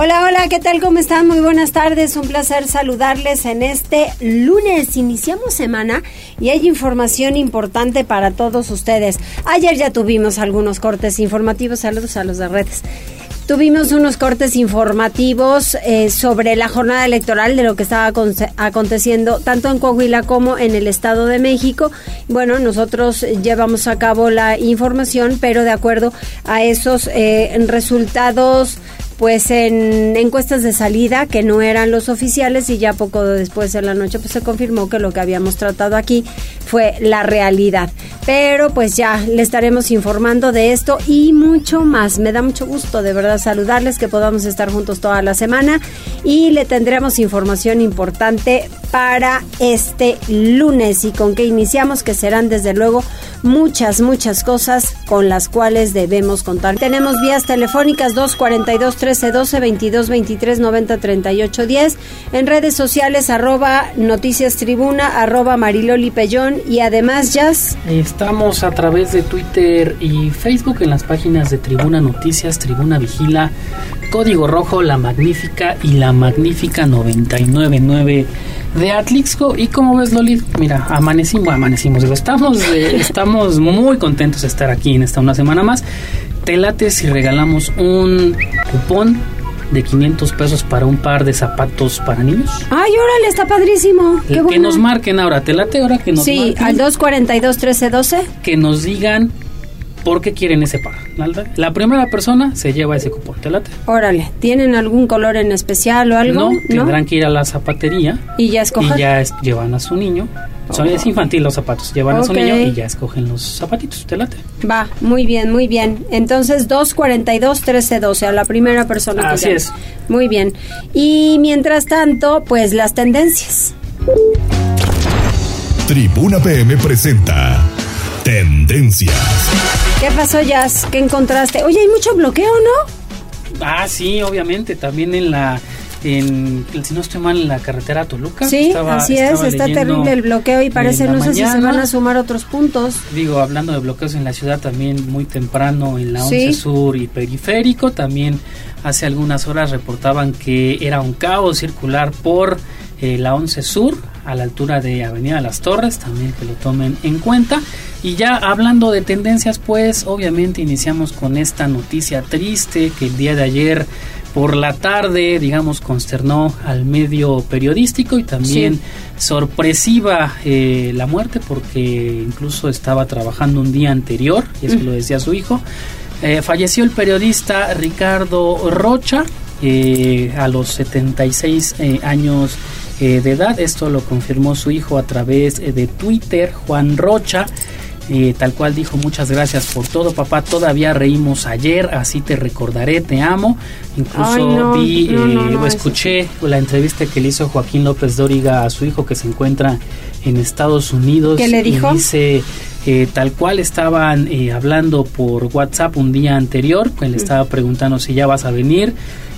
Hola, hola, ¿qué tal? ¿Cómo están? Muy buenas tardes. Un placer saludarles en este lunes. Iniciamos semana y hay información importante para todos ustedes. Ayer ya tuvimos algunos cortes informativos. Saludos a los de redes. Tuvimos unos cortes informativos eh, sobre la jornada electoral de lo que estaba aconteciendo tanto en Coahuila como en el Estado de México. Bueno, nosotros llevamos a cabo la información, pero de acuerdo a esos eh, resultados pues en encuestas de salida que no eran los oficiales y ya poco después de la noche pues se confirmó que lo que habíamos tratado aquí fue la realidad. Pero pues ya le estaremos informando de esto y mucho más. Me da mucho gusto de verdad saludarles que podamos estar juntos toda la semana y le tendremos información importante para este lunes. Y con que iniciamos que serán desde luego muchas muchas cosas con las cuales debemos contar. Tenemos vías telefónicas 242 13 12 22 23 90 38 10 en redes sociales arroba noticias tribuna arroba mariloli pellón. Y además Jazz. Estamos a través de Twitter y Facebook en las páginas de Tribuna Noticias, Tribuna Vigila, Código Rojo, La Magnífica y La Magnífica 999 de Atlixco. Y como ves, Loli, mira, amanecimos, amanecimos, estamos, eh, estamos muy contentos de estar aquí en esta una semana más. Te late si regalamos un cupón de 500 pesos para un par de zapatos para niños. Ay, órale, está padrísimo. Qué que nos marquen ahora, te late ahora que nos sí, al 242 1312. Que nos digan por qué quieren ese par. La primera persona se lleva ese cupón, ¿te late? Órale, ¿tienen algún color en especial o algo? No, tendrán que ir a la zapatería. Y ya escogen. Y ya llevan a su niño. Son, Es infantil los zapatos. Llevan a su niño y ya escogen los zapatitos. ¿Te late? Va, muy bien, muy bien. Entonces, 242 1312 a la primera persona que Así es. Muy bien. Y mientras tanto, pues las tendencias. Tribuna PM presenta Tendencias. ¿Qué pasó, Jazz? ¿Qué encontraste? Oye, hay mucho bloqueo, ¿no? Ah, sí, obviamente. También en la en, si no estoy mal, en la carretera Toluca. Sí, así es, está terrible el bloqueo y parece, no sé si se van a sumar otros puntos. Digo, hablando de bloqueos en la ciudad, también muy temprano en la 11 Sur y Periférico, también hace algunas horas reportaban que era un caos circular por eh, la 11 Sur, a la altura de Avenida Las Torres, también que lo tomen en cuenta. Y ya hablando de tendencias, pues obviamente iniciamos con esta noticia triste que el día de ayer por la tarde, digamos, consternó al medio periodístico y también sorpresiva eh, la muerte porque incluso estaba trabajando un día anterior, y eso lo decía su hijo. Eh, falleció el periodista Ricardo Rocha eh, a los 76 años de edad. Esto lo confirmó su hijo a través de Twitter, Juan Rocha tal cual dijo, muchas gracias por todo, papá. Todavía reímos ayer, así te recordaré, te amo. Incluso vi eh, o escuché la entrevista que le hizo Joaquín López Dóriga a su hijo que se encuentra en Estados Unidos. ¿Qué le dijo? Y dice, eh, tal cual estaban eh, hablando por WhatsApp un día anterior, pues le estaba preguntando si ya vas a venir.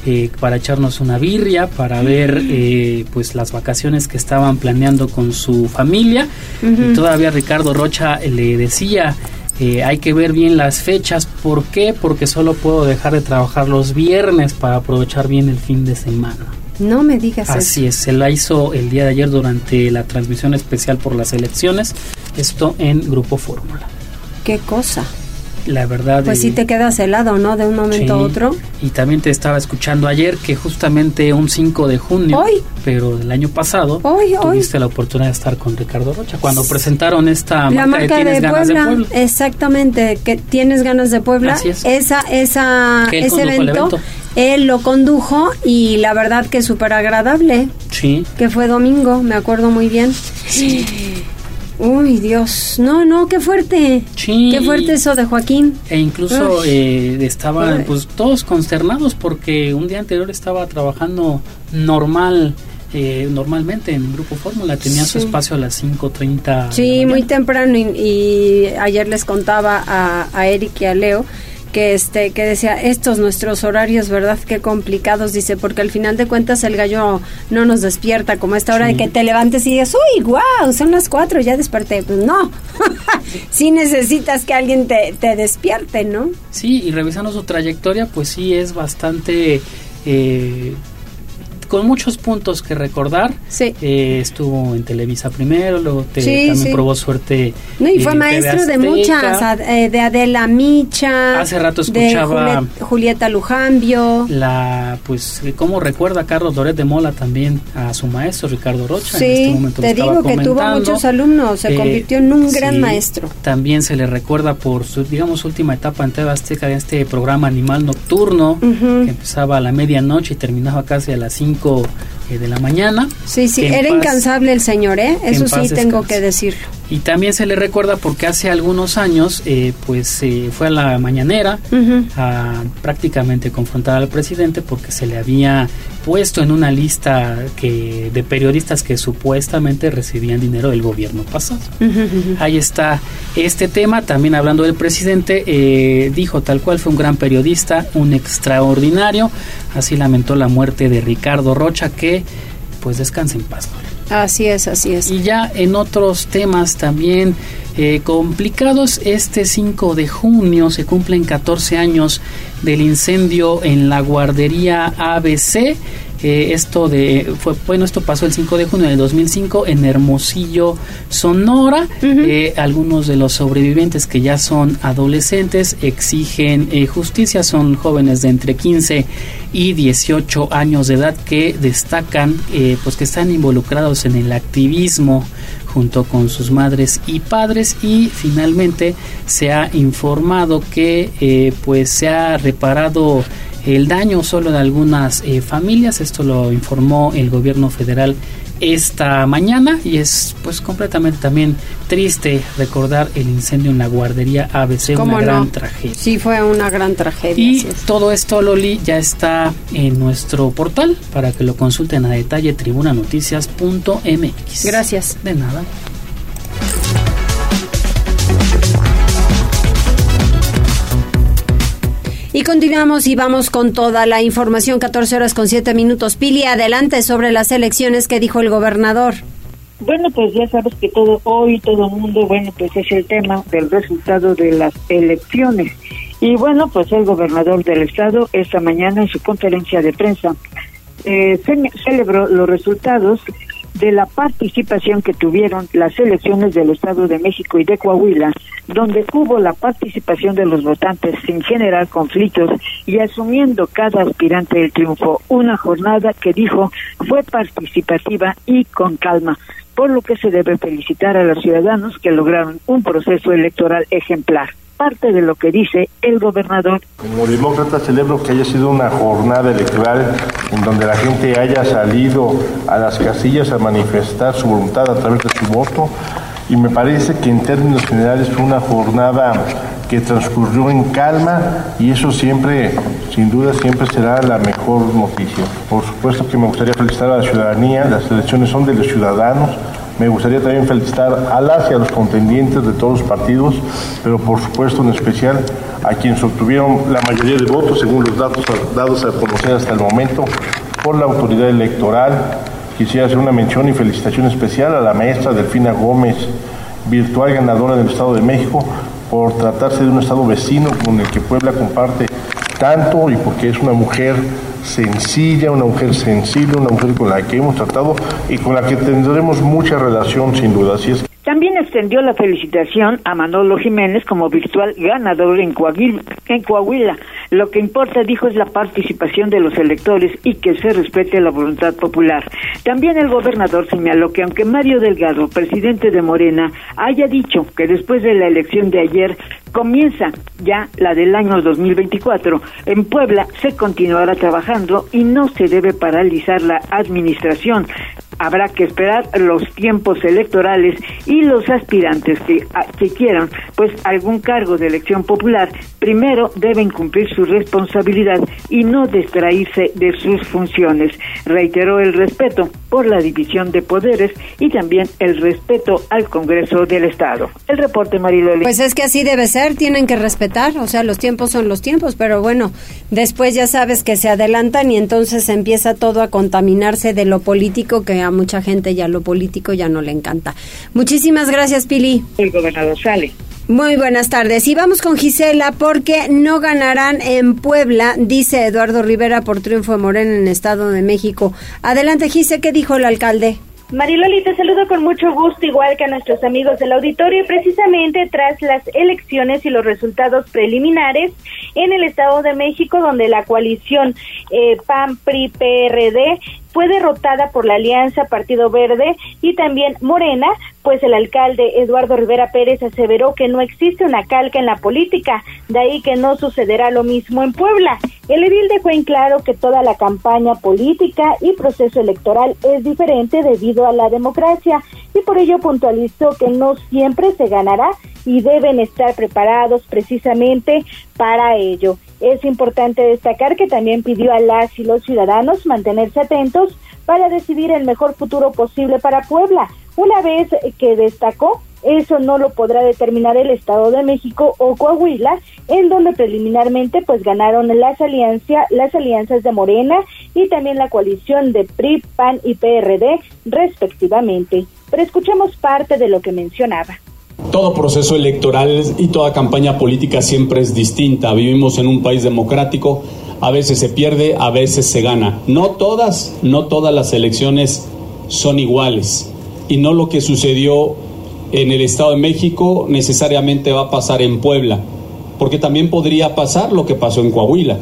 Eh, para echarnos una birria, para ver eh, pues las vacaciones que estaban planeando con su familia. Y todavía Ricardo Rocha le decía, eh, hay que ver bien las fechas. ¿Por qué? Porque solo puedo dejar de trabajar los viernes para aprovechar bien el fin de semana. No me digas Así es, se la hizo el día de ayer durante la transmisión especial por las elecciones, esto en Grupo Fórmula. ¿Qué cosa? La verdad. Pues sí te quedas helado, ¿no? De un momento a otro. Y también te estaba escuchando ayer que justamente un 5 de junio, ¿Hoy? pero del año pasado, ¿Hoy, tuviste la oportunidad de estar con Ricardo Rocha cuando presentaron esta la marca, de, Tienes ganas de Puebla. Exactamente, que tienes ganas de Puebla. Esa, esa, ese evento, él lo condujo y la verdad que súper agradable. Sí. Que fue domingo, me acuerdo muy bien. Sí. Uy, Dios. No, no, qué fuerte. Sí. Qué fuerte eso de Joaquín. E incluso eh, estaban pues todos consternados porque un día anterior estaba trabajando normal eh, normalmente en Grupo Fórmula tenía su espacio a las 5.30. Sí, muy temprano y, ayer les contaba a, a Eric y a Leo que este que decía estos nuestros horarios verdad qué complicados dice porque al final de cuentas el gallo no nos despierta como esta hora de que te levantes y dices uy wow son las cuatro ya desperté pues no sí necesitas que alguien te, te despierte no sí y revisando su trayectoria pues sí es bastante eh, con muchos puntos que recordar. Sí. Eh, estuvo en Televisa primero, luego también probó suerte. No, y fue maestro de muchas, eh, de Adela Micha. Hace rato escuchaba. Julieta Lujambio. La, pues, eh, cómo recuerda Carlos Doret de Mola también a su maestro Ricardo Rocha. Sí, en este momento te digo que tuvo muchos alumnos, se convirtió en un gran maestro. También se le recuerda por su, digamos, última etapa en TV Azteca de este programa Animal Nocturno, que empezaba a la medianoche y terminaba casi a las 5 eh, de la mañana. Sí, sí, era incansable el señor, ¿eh? Eso sí tengo que decirlo. Y también se le recuerda porque hace algunos años, eh, pues eh, fue a la mañanera a prácticamente confrontar al presidente porque se le había puesto en una lista que de periodistas que supuestamente recibían dinero del gobierno pasado. Ahí está este tema. También hablando del presidente, eh, dijo tal cual fue un gran periodista, un extraordinario. Así lamentó la muerte de Ricardo Rocha, que pues descanse en paz. Así es, así es. Y ya en otros temas también eh, complicados, este 5 de junio se cumplen 14 años del incendio en la guardería ABC esto de fue bueno esto pasó el 5 de junio del 2005 en Hermosillo Sonora. Eh, algunos de los sobrevivientes que ya son adolescentes exigen eh, justicia. Son jóvenes de entre 15 y 18 años de edad que destacan eh, pues que están involucrados en el activismo junto con sus madres y padres. Y finalmente se ha informado que pues se ha reparado el daño solo de algunas eh, familias. Esto lo informó el gobierno federal esta mañana y es pues completamente también triste recordar el incendio en la guardería ABC, una gran tragedia. Sí, fue una gran tragedia. Y todo esto, Loli, ya está en nuestro portal para que lo consulten a detalle tribunanoticias.mx. Gracias. De nada. Continuamos y vamos con toda la información, 14 horas con 7 minutos. Pili, adelante sobre las elecciones que dijo el gobernador. Bueno, pues ya sabes que todo hoy, todo mundo, bueno, pues es el tema del resultado de las elecciones. Y bueno, pues el gobernador del estado esta mañana en su conferencia de prensa eh, celebró los resultados de la participación que tuvieron las elecciones del Estado de México y de Coahuila, donde hubo la participación de los votantes sin generar conflictos y asumiendo cada aspirante el triunfo. Una jornada que dijo fue participativa y con calma, por lo que se debe felicitar a los ciudadanos que lograron un proceso electoral ejemplar parte de lo que dice el gobernador. Como demócrata celebro que haya sido una jornada electoral en donde la gente haya salido a las casillas a manifestar su voluntad a través de su voto y me parece que en términos generales fue una jornada que transcurrió en calma y eso siempre, sin duda, siempre será la mejor noticia. Por supuesto que me gustaría felicitar a la ciudadanía, las elecciones son de los ciudadanos, me gustaría también felicitar a las y a los contendientes de todos los partidos, pero por supuesto en especial a quienes obtuvieron la mayoría de votos según los datos dados a conocer hasta el momento por la autoridad electoral. Quisiera hacer una mención y felicitación especial a la maestra Delfina Gómez, virtual ganadora del Estado de México, por tratarse de un Estado vecino con el que Puebla comparte tanto y porque es una mujer sencilla, una mujer sensible, una mujer con la que hemos tratado y con la que tendremos mucha relación sin duda. Así es extendió la felicitación a Manolo Jiménez como virtual ganador en Coahuila. Lo que importa, dijo, es la participación de los electores y que se respete la voluntad popular. También el gobernador señaló que aunque Mario Delgado, presidente de Morena, haya dicho que después de la elección de ayer comienza ya la del año 2024, en Puebla se continuará trabajando y no se debe paralizar la administración habrá que esperar los tiempos electorales y los aspirantes que, que quieran pues algún cargo de elección popular primero deben cumplir su responsabilidad y no distraerse de sus funciones. Reiteró el respeto por la división de poderes y también el respeto al Congreso del Estado. El reporte, Mariloli. Pues es que así debe ser, tienen que respetar, o sea, los tiempos son los tiempos, pero bueno, después ya sabes que se adelantan y entonces empieza todo a contaminarse de lo político, que a mucha gente ya lo político ya no le encanta. Muchísimas gracias, Pili. El gobernador sale. Muy buenas tardes. Y vamos con Gisela porque no ganarán en Puebla, dice Eduardo Rivera por triunfo de Morena en Estado de México. Adelante, Gisela, ¿qué dijo el alcalde? Mariloli, te saludo con mucho gusto, igual que a nuestros amigos del auditorio, precisamente tras las elecciones y los resultados preliminares en el Estado de México, donde la coalición eh, PAN-PRI-PRD fue derrotada por la Alianza Partido Verde y también Morena, pues el alcalde Eduardo Rivera Pérez aseveró que no existe una calca en la política, de ahí que no sucederá lo mismo en Puebla. El edil dejó en claro que toda la campaña política y proceso electoral es diferente debido a la democracia y por ello puntualizó que no siempre se ganará y deben estar preparados precisamente para ello. Es importante destacar que también pidió a las y los ciudadanos mantenerse atentos para decidir el mejor futuro posible para Puebla. Una vez que destacó, eso no lo podrá determinar el Estado de México o Coahuila, en donde preliminarmente pues ganaron las alianzas, las alianzas de Morena y también la coalición de PRI, PAN y PRD respectivamente. Pero escuchemos parte de lo que mencionaba. Todo proceso electoral y toda campaña política siempre es distinta. Vivimos en un país democrático, a veces se pierde, a veces se gana. No todas, no todas las elecciones son iguales. Y no lo que sucedió en el Estado de México necesariamente va a pasar en Puebla, porque también podría pasar lo que pasó en Coahuila.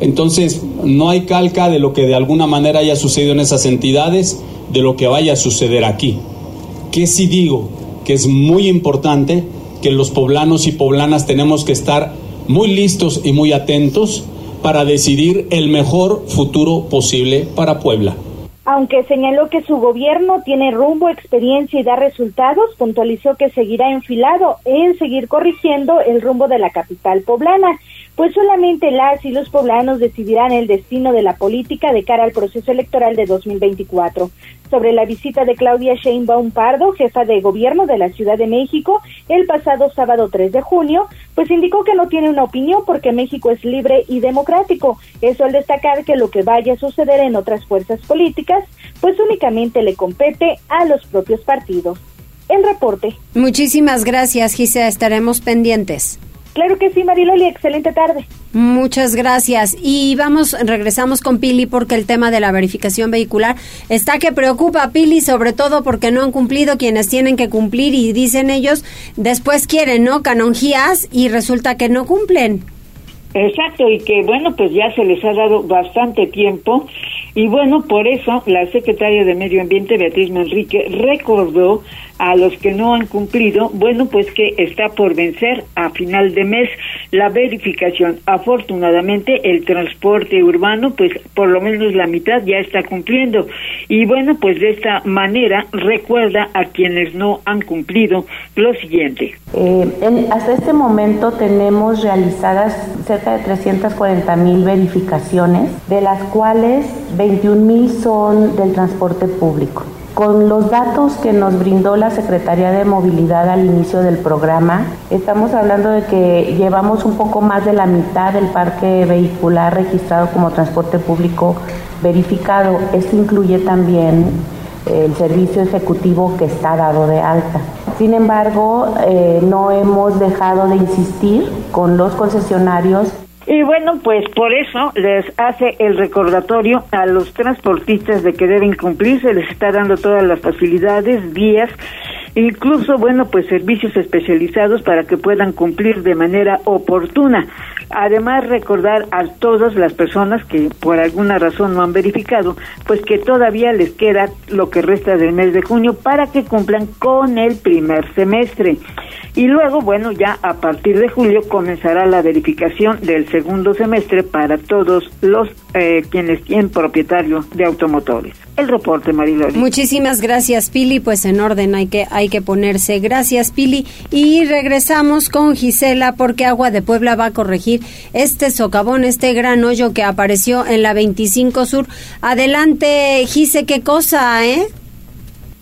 Entonces, no hay calca de lo que de alguna manera haya sucedido en esas entidades, de lo que vaya a suceder aquí. ¿Qué si digo? Que es muy importante, que los poblanos y poblanas tenemos que estar muy listos y muy atentos para decidir el mejor futuro posible para Puebla. Aunque señaló que su gobierno tiene rumbo, experiencia y da resultados, puntualizó que seguirá enfilado en seguir corrigiendo el rumbo de la capital poblana pues solamente las y los poblanos decidirán el destino de la política de cara al proceso electoral de 2024. Sobre la visita de Claudia Sheinbaum Pardo, jefa de gobierno de la Ciudad de México, el pasado sábado 3 de junio, pues indicó que no tiene una opinión porque México es libre y democrático. Eso al destacar que lo que vaya a suceder en otras fuerzas políticas, pues únicamente le compete a los propios partidos. El reporte. Muchísimas gracias, Gisela. Estaremos pendientes. Claro que sí, Mariloli, excelente tarde. Muchas gracias. Y vamos, regresamos con Pili porque el tema de la verificación vehicular está que preocupa a Pili, sobre todo porque no han cumplido quienes tienen que cumplir y dicen ellos, después quieren, ¿no? Canonjías y resulta que no cumplen. Exacto, y que bueno, pues ya se les ha dado bastante tiempo y bueno, por eso la secretaria de Medio Ambiente, Beatriz Manrique, recordó a los que no han cumplido, bueno, pues que está por vencer a final de mes la verificación. Afortunadamente, el transporte urbano, pues por lo menos la mitad ya está cumpliendo. Y bueno, pues de esta manera recuerda a quienes no han cumplido lo siguiente. Eh, hasta este momento tenemos realizadas cerca de 340 mil verificaciones, de las cuales 21 mil son del transporte público. Con los datos que nos brindó la Secretaría de Movilidad al inicio del programa, estamos hablando de que llevamos un poco más de la mitad del parque vehicular registrado como transporte público verificado. Esto incluye también el servicio ejecutivo que está dado de alta. Sin embargo, eh, no hemos dejado de insistir con los concesionarios y bueno, pues por eso les hace el recordatorio a los transportistas de que deben cumplir, se les está dando todas las facilidades, vías, incluso, bueno, pues servicios especializados para que puedan cumplir de manera oportuna. Además, recordar a todas las personas que por alguna razón no han verificado, pues que todavía les queda lo que resta del mes de junio para que cumplan con el primer semestre. Y luego, bueno, ya a partir de julio comenzará la verificación del segundo semestre para todos los eh, quienes tienen propietario de automotores. El reporte, Mariloli. Muchísimas gracias, Pili. Pues en orden, hay que, hay hay que ponerse. Gracias, Pili. Y regresamos con Gisela porque Agua de Puebla va a corregir este socavón, este gran hoyo que apareció en la 25 Sur. Adelante, Gise, qué cosa, ¿eh?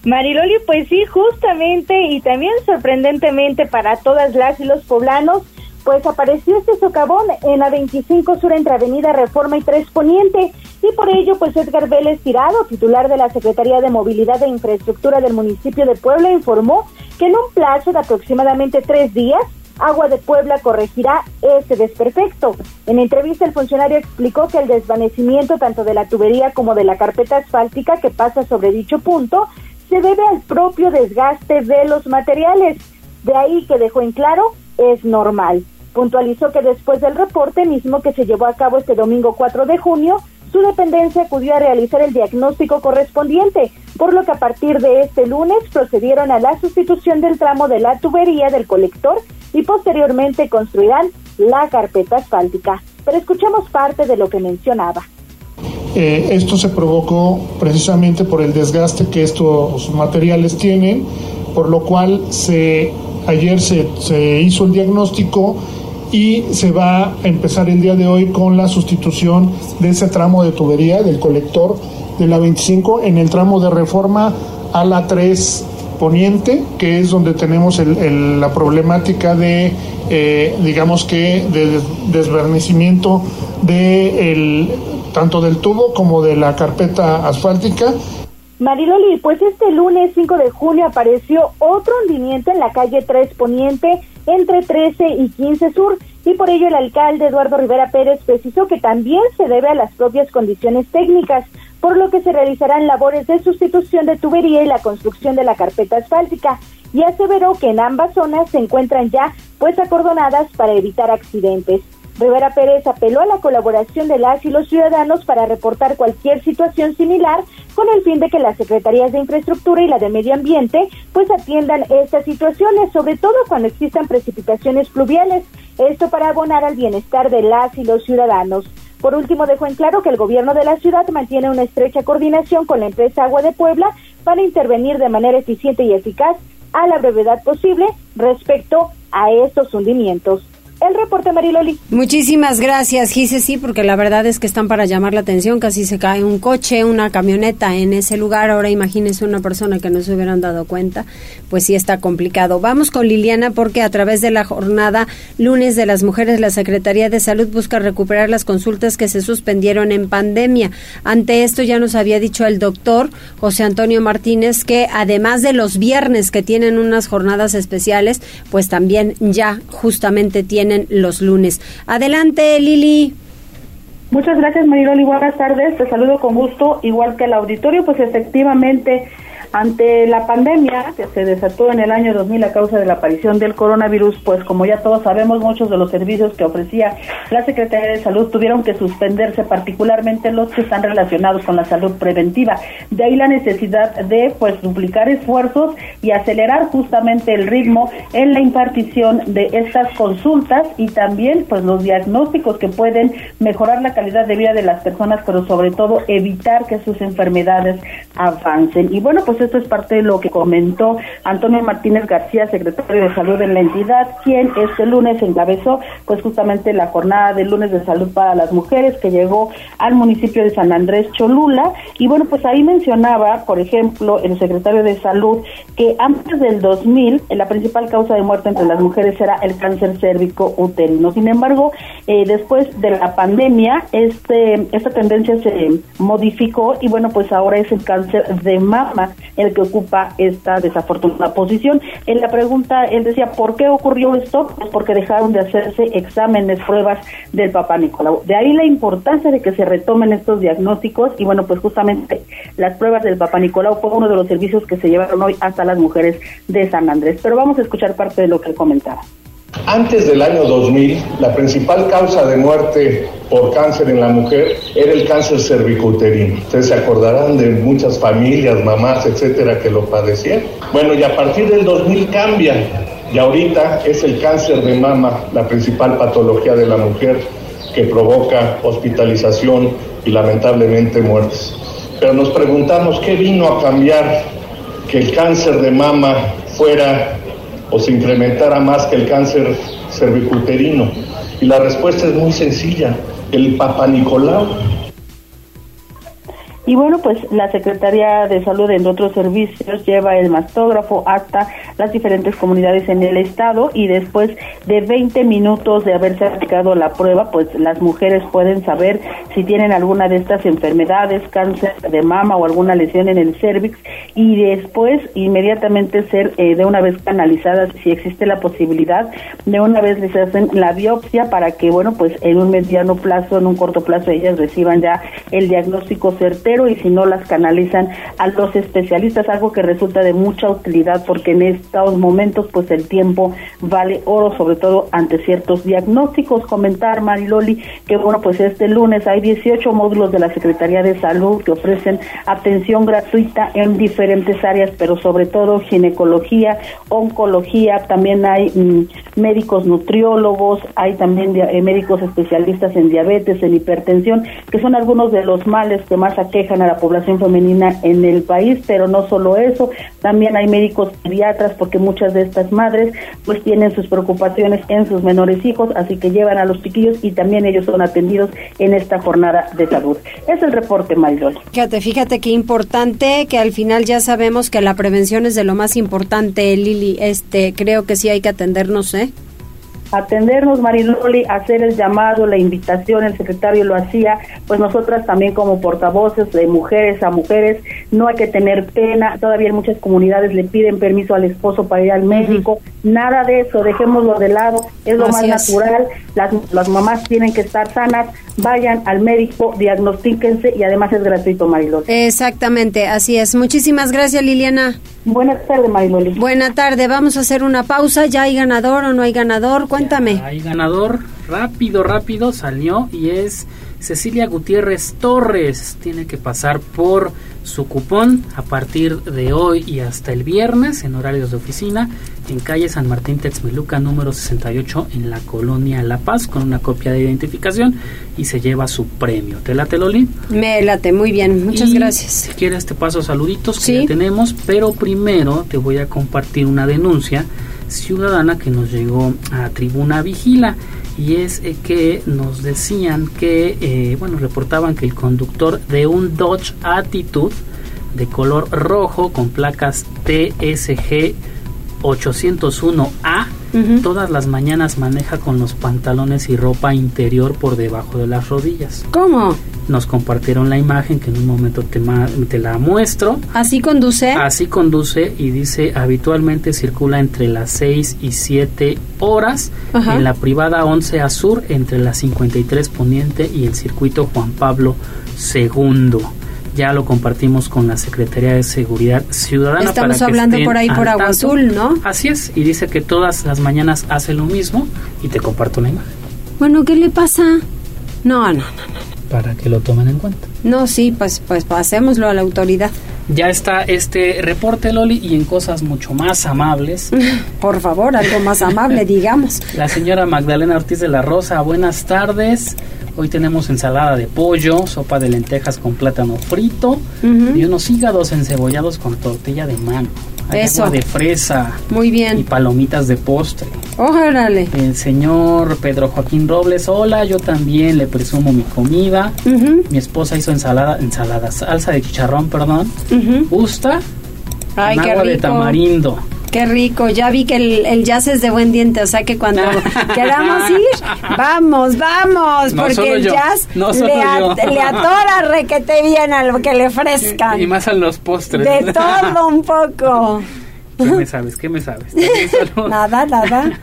Mariloli, pues sí, justamente y también sorprendentemente para todas las y los poblanos, pues apareció este socavón en la 25 Sur entre Avenida Reforma y Tres Poniente y por ello pues Edgar Vélez Tirado, titular de la Secretaría de Movilidad e Infraestructura del municipio de Puebla, informó que en un plazo de aproximadamente tres días Agua de Puebla corregirá este desperfecto. En entrevista el funcionario explicó que el desvanecimiento tanto de la tubería como de la carpeta asfáltica que pasa sobre dicho punto se debe al propio desgaste de los materiales. De ahí que dejó en claro, es normal. Puntualizó que después del reporte mismo que se llevó a cabo este domingo 4 de junio, su dependencia acudió a realizar el diagnóstico correspondiente, por lo que a partir de este lunes procedieron a la sustitución del tramo de la tubería del colector y posteriormente construirán la carpeta asfáltica. Pero escuchemos parte de lo que mencionaba. Eh, esto se provocó precisamente por el desgaste que estos materiales tienen, por lo cual se, ayer se, se hizo el diagnóstico y se va a empezar el día de hoy con la sustitución de ese tramo de tubería del colector de la 25 en el tramo de reforma a la 3 poniente, que es donde tenemos la problemática de, eh, digamos que, de desvanecimiento de el, tanto del tubo como de la carpeta asfáltica. Mariloli, pues este lunes 5 de junio apareció otro hundimiento en la calle 3 Poniente entre 13 y 15 Sur y por ello el alcalde Eduardo Rivera Pérez precisó que también se debe a las propias condiciones técnicas, por lo que se realizarán labores de sustitución de tubería y la construcción de la carpeta asfáltica, y aseveró que en ambas zonas se encuentran ya pues acordonadas para evitar accidentes. Rivera Pérez apeló a la colaboración de las y los ciudadanos para reportar cualquier situación similar con el fin de que las secretarías de infraestructura y la de medio ambiente pues atiendan estas situaciones, sobre todo cuando existan precipitaciones pluviales, esto para abonar al bienestar de las y los ciudadanos. Por último, dejó en claro que el gobierno de la ciudad mantiene una estrecha coordinación con la empresa Agua de Puebla para intervenir de manera eficiente y eficaz a la brevedad posible respecto a estos hundimientos el reporte Mariloli. Muchísimas gracias, Gise, sí, porque la verdad es que están para llamar la atención, casi se cae un coche, una camioneta en ese lugar, ahora imagínese una persona que no se hubieran dado cuenta, pues sí está complicado. Vamos con Liliana porque a través de la jornada lunes de las mujeres, la Secretaría de Salud busca recuperar las consultas que se suspendieron en pandemia. Ante esto ya nos había dicho el doctor José Antonio Martínez que además de los viernes que tienen unas jornadas especiales, pues también ya justamente tienen los lunes. Adelante, Lili. Muchas gracias, Mariloli. Buenas tardes. Te saludo con gusto, igual que el auditorio. Pues efectivamente, ante la pandemia que se desató en el año 2000 a causa de la aparición del coronavirus, pues como ya todos sabemos, muchos de los servicios que ofrecía la Secretaría de Salud tuvieron que suspenderse, particularmente los que están relacionados con la salud preventiva. De ahí la necesidad de pues duplicar esfuerzos y acelerar justamente el ritmo en la impartición de estas consultas y también pues los diagnósticos que pueden mejorar la calidad de vida de las personas, pero sobre todo evitar que sus enfermedades avancen. Y bueno, pues esto es parte de lo que comentó Antonio Martínez García, secretario de Salud en la entidad, quien este lunes encabezó pues justamente la jornada del lunes de salud para las mujeres que llegó al municipio de San Andrés Cholula y bueno, pues ahí mencionaba, por ejemplo, el secretario de Salud que antes del 2000 la principal causa de muerte entre las mujeres era el cáncer cérvico uterino. Sin embargo, eh, después de la pandemia, este esta tendencia se modificó y bueno, pues ahora es el cáncer de mama el que ocupa esta desafortunada posición. En la pregunta, él decía, ¿por qué ocurrió esto? Pues porque dejaron de hacerse exámenes, pruebas del papá Nicolau. De ahí la importancia de que se retomen estos diagnósticos y bueno, pues justamente las pruebas del papá Nicolau fue uno de los servicios que se llevaron hoy hasta las mujeres de San Andrés. Pero vamos a escuchar parte de lo que él comentaba. Antes del año 2000, la principal causa de muerte por cáncer en la mujer era el cáncer cervicouterino. Ustedes se acordarán de muchas familias, mamás, etcétera, que lo padecían. Bueno, y a partir del 2000 cambia. Y ahorita es el cáncer de mama la principal patología de la mujer que provoca hospitalización y lamentablemente muertes. Pero nos preguntamos qué vino a cambiar que el cáncer de mama fuera o se incrementara más que el cáncer cervicuterino. Y la respuesta es muy sencilla. El Papa Nicolau y bueno, pues la Secretaría de Salud, en otros servicios, lleva el mastógrafo hasta las diferentes comunidades en el estado y después de 20 minutos de haberse aplicado la prueba, pues las mujeres pueden saber si tienen alguna de estas enfermedades, cáncer de mama o alguna lesión en el cervix y después inmediatamente ser eh, de una vez canalizadas si existe la posibilidad, de una vez les hacen la biopsia para que, bueno, pues en un mediano plazo, en un corto plazo, ellas reciban ya el diagnóstico certero y si no las canalizan a los especialistas, algo que resulta de mucha utilidad porque en estos momentos pues el tiempo vale oro, sobre todo ante ciertos diagnósticos. Comentar, Mariloli, que bueno, pues este lunes hay 18 módulos de la Secretaría de Salud que ofrecen atención gratuita en diferentes áreas, pero sobre todo ginecología, oncología, también hay mm, médicos nutriólogos, hay también eh, médicos especialistas en diabetes, en hipertensión, que son algunos de los males que más aquejan a la población femenina en el país, pero no solo eso, también hay médicos pediatras porque muchas de estas madres pues tienen sus preocupaciones en sus menores hijos, así que llevan a los chiquillos y también ellos son atendidos en esta jornada de salud. Es el reporte, Marisol. Fíjate, fíjate qué importante que al final ya sabemos que la prevención es de lo más importante, Lili. Este, creo que sí hay que atendernos, ¿eh? Atendernos, Mariloli, hacer el llamado, la invitación, el secretario lo hacía, pues nosotras también como portavoces de mujeres a mujeres, no hay que tener pena, todavía en muchas comunidades le piden permiso al esposo para ir al médico, nada de eso, dejémoslo de lado, es lo más natural, las, las mamás tienen que estar sanas, vayan al médico, diagnostíquense y además es gratuito, Mariloli. Exactamente, así es. Muchísimas gracias, Liliana. Buenas tardes, Mariloli. Buena tarde, vamos a hacer una pausa, ¿ya hay ganador o no hay ganador? Cuéntame. hay ganador, rápido, rápido salió y es Cecilia Gutiérrez Torres. Tiene que pasar por su cupón a partir de hoy y hasta el viernes en horarios de oficina en calle San Martín Texmeluca número 68 en la colonia La Paz con una copia de identificación y se lleva su premio. ¿Te late Loli? Me late, muy bien, muchas gracias. Si quieres te paso saluditos que tenemos, pero primero te voy a compartir una denuncia ciudadana que nos llegó a Tribuna Vigila y es eh, que nos decían que, eh, bueno, reportaban que el conductor de un Dodge Attitude de color rojo con placas TSG 801A todas las mañanas maneja con los pantalones y ropa interior por debajo de las rodillas. ¿Cómo? Nos compartieron la imagen que en un momento te, te la muestro. ¿Así conduce? Así conduce y dice habitualmente circula entre las 6 y 7 horas en la privada 11 Azur entre la 53 Poniente y el circuito Juan Pablo II ya lo compartimos con la Secretaría de Seguridad Ciudadana. Estamos hablando por ahí por Agua Azul, ¿no? Así es, y dice que todas las mañanas hace lo mismo y te comparto una imagen. Bueno, ¿qué le pasa? No, no, no, no. Para que lo tomen en cuenta. No, sí, pues, pues pasémoslo a la autoridad. Ya está este reporte, Loli, y en cosas mucho más amables. Por favor, algo más amable, digamos. La señora Magdalena Ortiz de la Rosa, buenas tardes. Hoy tenemos ensalada de pollo, sopa de lentejas con plátano frito y unos hígados encebollados con tortilla de mano. Eso. de fresa. Muy bien. Y palomitas de postre. Órale. El señor Pedro Joaquín Robles, hola, yo también le presumo mi comida. Mi esposa hizo ensalada, ensalada, salsa de chicharrón, perdón. ¿Gusta? Ay, qué agua de tamarindo. Qué rico, ya vi que el, el, jazz es de buen diente, o sea que cuando queramos ir, vamos, vamos, porque el jazz le, le, atora requete bien a lo que le ofrezcan. Y, más a los postres. De todo un poco. ¿Qué me sabes? ¿Qué me sabes? nada, nada.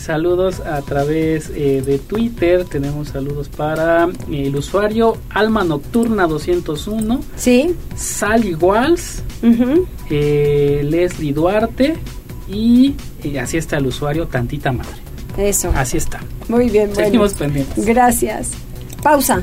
Saludos a través eh, de Twitter. Tenemos saludos para eh, el usuario Alma Nocturna 201. Sí. Sally Walls. Eh, Leslie Duarte. Y así está el usuario Tantita Madre. Eso. Así está. Muy bien, Seguimos pendientes. Gracias. Pausa.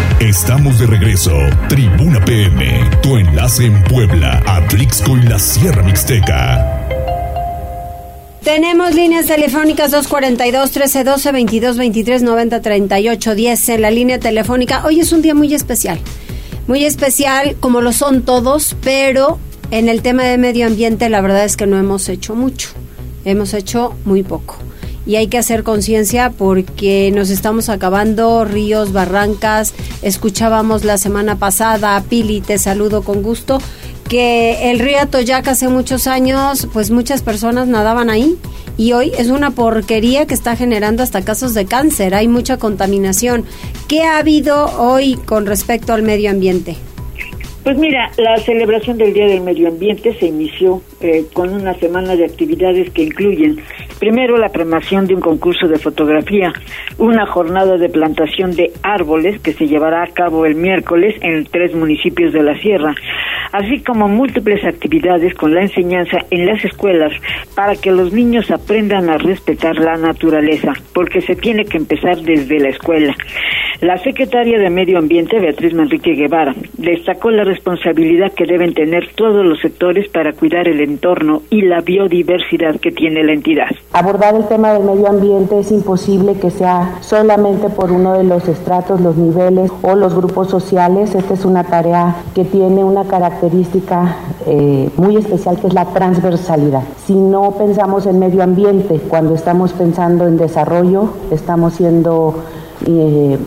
Estamos de regreso. Tribuna PM, tu enlace en Puebla, Atlixco y la Sierra Mixteca. Tenemos líneas telefónicas 242 1312 22 23 90 38 10 en la línea telefónica. Hoy es un día muy especial. Muy especial como lo son todos, pero en el tema de medio ambiente la verdad es que no hemos hecho mucho. Hemos hecho muy poco. Y hay que hacer conciencia porque nos estamos acabando ríos, barrancas. Escuchábamos la semana pasada, Pili, te saludo con gusto que el río Atoyac hace muchos años, pues muchas personas nadaban ahí y hoy es una porquería que está generando hasta casos de cáncer, hay mucha contaminación. ¿Qué ha habido hoy con respecto al medio ambiente? Pues mira, la celebración del Día del Medio Ambiente se inició eh, con una semana de actividades que incluyen, primero, la premación de un concurso de fotografía, una jornada de plantación de árboles que se llevará a cabo el miércoles en tres municipios de la Sierra, así como múltiples actividades con la enseñanza en las escuelas para que los niños aprendan a respetar la naturaleza, porque se tiene que empezar desde la escuela. La secretaria de Medio Ambiente, Beatriz Manrique Guevara, destacó la responsabilidad que deben tener todos los sectores para cuidar el entorno y la biodiversidad que tiene la entidad. Abordar el tema del medio ambiente es imposible que sea solamente por uno de los estratos, los niveles o los grupos sociales. Esta es una tarea que tiene una característica eh, muy especial que es la transversalidad. Si no pensamos en medio ambiente cuando estamos pensando en desarrollo, estamos siendo... Eh,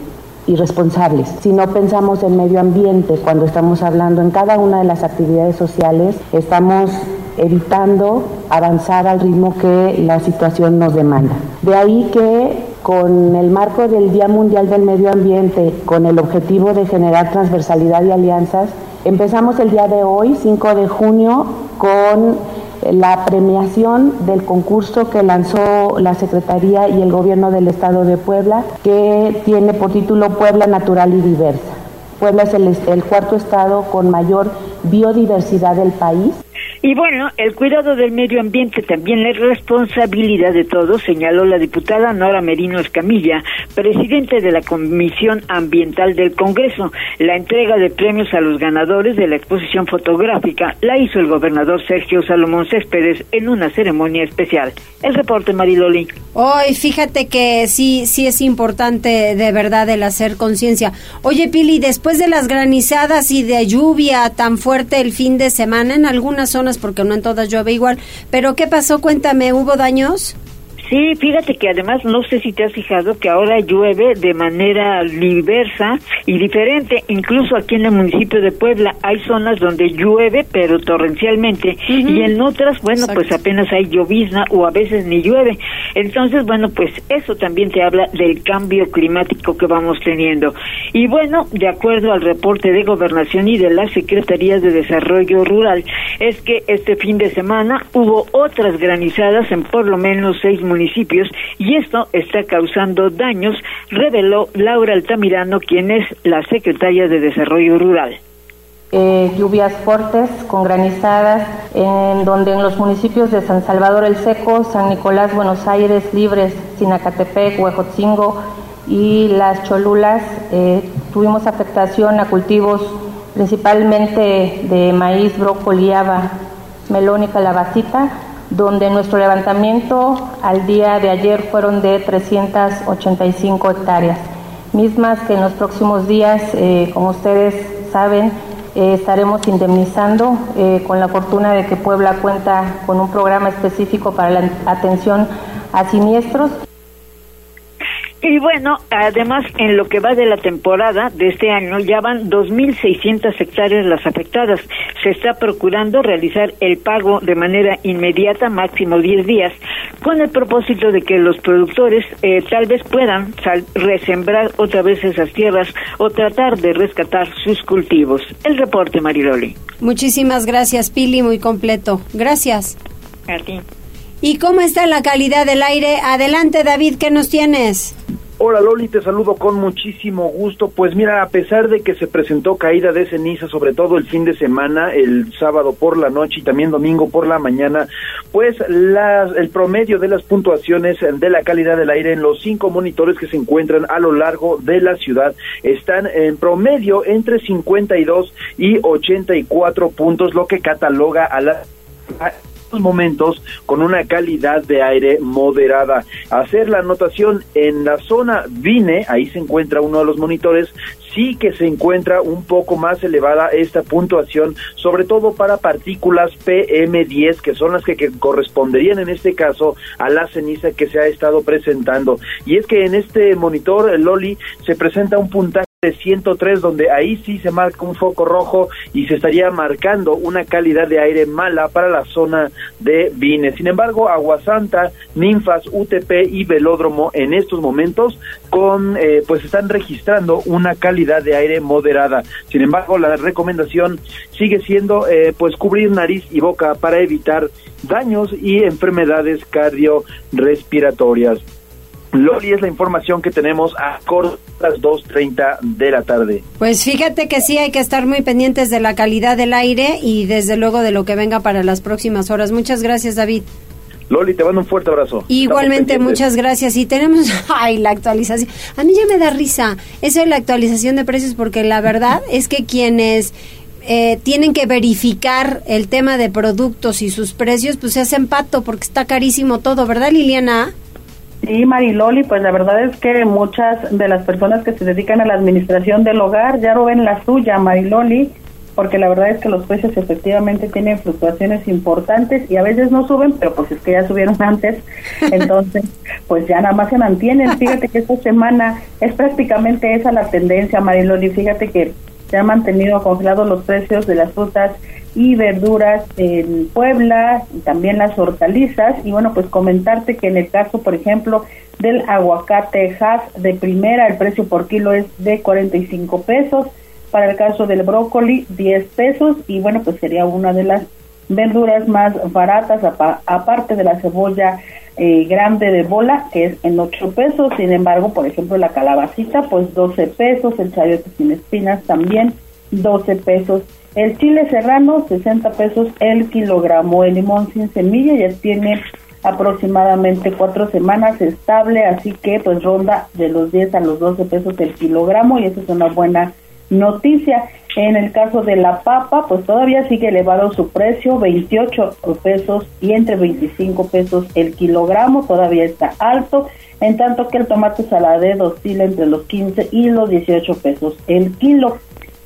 irresponsables. Si no pensamos en medio ambiente cuando estamos hablando en cada una de las actividades sociales, estamos evitando avanzar al ritmo que la situación nos demanda. De ahí que con el marco del Día Mundial del Medio Ambiente, con el objetivo de generar transversalidad y alianzas, empezamos el día de hoy, 5 de junio, con la premiación del concurso que lanzó la Secretaría y el Gobierno del Estado de Puebla, que tiene por título Puebla Natural y Diversa. Puebla es el, cuarto estado con mayor biodiversidad del país y bueno, el cuidado del medio ambiente también es responsabilidad de todos, señaló la diputada Nora Merino Escamilla, presidente de la Comisión Ambiental del Congreso. La entrega de premios a los ganadores de la exposición fotográfica la hizo el gobernador Sergio Salomón Céspedes en una ceremonia especial. El reporte, Mariloli. Hoy, fíjate que sí, sí es importante de verdad el hacer conciencia. Oye, Pili, después de las granizadas y de lluvia tan fuerte el fin de semana en algunas zonas porque no en todas llueve igual. Pero ¿qué pasó? Cuéntame, ¿hubo daños? Sí, fíjate que además no sé si te has fijado que ahora llueve de manera diversa y diferente. Incluso aquí en el municipio de Puebla hay zonas donde llueve, pero torrencialmente, y en otras, bueno, pues apenas hay llovizna o a veces ni llueve. Entonces, bueno, pues eso también te habla del cambio climático que vamos teniendo. Y bueno, de acuerdo al reporte de Gobernación y de las Secretarías de Desarrollo Rural, es que este fin de semana hubo otras granizadas en por lo menos seis municipios municipios y esto está causando daños, reveló Laura Altamirano, quien es la secretaria de Desarrollo Rural. Eh, lluvias fuertes con granizadas, en donde en los municipios de San Salvador el Seco, San Nicolás, Buenos Aires, Libres, Sinacatepec, Huejotzingo y las Cholulas eh, tuvimos afectación a cultivos principalmente de maíz, brócoli, haba, melón y calabacita, donde nuestro levantamiento al día de ayer fueron de 385 hectáreas, mismas que en los próximos días, eh, como ustedes saben, eh, estaremos indemnizando eh, con la fortuna de que Puebla cuenta con un programa específico para la atención a siniestros. Y bueno, además, en lo que va de la temporada de este año, ya van 2.600 hectáreas las afectadas. Se está procurando realizar el pago de manera inmediata, máximo 10 días, con el propósito de que los productores eh, tal vez puedan resembrar otra vez esas tierras o tratar de rescatar sus cultivos. El reporte, Mariloli. Muchísimas gracias, Pili, muy completo. Gracias. A ti. ¿Y cómo está la calidad del aire? Adelante, David, ¿qué nos tienes? Hola Loli, te saludo con muchísimo gusto. Pues mira, a pesar de que se presentó caída de ceniza, sobre todo el fin de semana, el sábado por la noche y también domingo por la mañana, pues las, el promedio de las puntuaciones de la calidad del aire en los cinco monitores que se encuentran a lo largo de la ciudad están en promedio entre 52 y 84 puntos, lo que cataloga a la momentos con una calidad de aire moderada. Hacer la anotación en la zona Vine, ahí se encuentra uno de los monitores, sí que se encuentra un poco más elevada esta puntuación, sobre todo para partículas PM10, que son las que, corresponderían en este caso a la ceniza que se ha estado presentando. Y es que en este monitor, el Loli, se presenta un puntaje 103, donde ahí sí se marca un foco rojo y se estaría marcando una calidad de aire mala para la zona de Vine. Sin embargo, Aguasanta, Ninfas, UTP y Velódromo en estos momentos con eh, pues están registrando una calidad de aire moderada. Sin embargo, la recomendación sigue siendo eh, pues cubrir nariz y boca para evitar daños y enfermedades cardiorrespiratorias. Loli es la información que tenemos a las 2.30 de la tarde. Pues fíjate que sí hay que estar muy pendientes de la calidad del aire y desde luego de lo que venga para las próximas horas. Muchas gracias, David. Loli, te mando un fuerte abrazo. Igualmente, muchas gracias. Y tenemos, ay, la actualización. A mí ya me da risa eso de la actualización de precios porque la verdad es que quienes eh, tienen que verificar el tema de productos y sus precios, pues se hacen pato porque está carísimo todo, ¿verdad, Liliana? Sí, Mariloli, pues la verdad es que muchas de las personas que se dedican a la administración del hogar ya no ven la suya, Mariloli, porque la verdad es que los precios efectivamente tienen fluctuaciones importantes y a veces no suben, pero pues es que ya subieron antes, entonces pues ya nada más se mantienen. Fíjate que esta semana es prácticamente esa la tendencia, Mariloli, fíjate que se han mantenido congelados los precios de las frutas y verduras en Puebla y también las hortalizas. Y bueno, pues comentarte que en el caso, por ejemplo, del aguacate Hass de primera, el precio por kilo es de 45 pesos. Para el caso del brócoli, 10 pesos. Y bueno, pues sería una de las verduras más baratas, aparte de la cebolla eh, grande de bola, que es en 8 pesos. Sin embargo, por ejemplo, la calabacita, pues 12 pesos. El chayote sin espinas también, 12 pesos el chile serrano, 60 pesos el kilogramo. El limón sin semilla ya tiene aproximadamente cuatro semanas estable, así que pues ronda de los 10 a los 12 pesos el kilogramo y eso es una buena noticia. En el caso de la papa, pues todavía sigue elevado su precio, 28 pesos y entre 25 pesos el kilogramo, todavía está alto, en tanto que el tomate saladero oscila entre los 15 y los 18 pesos el kilo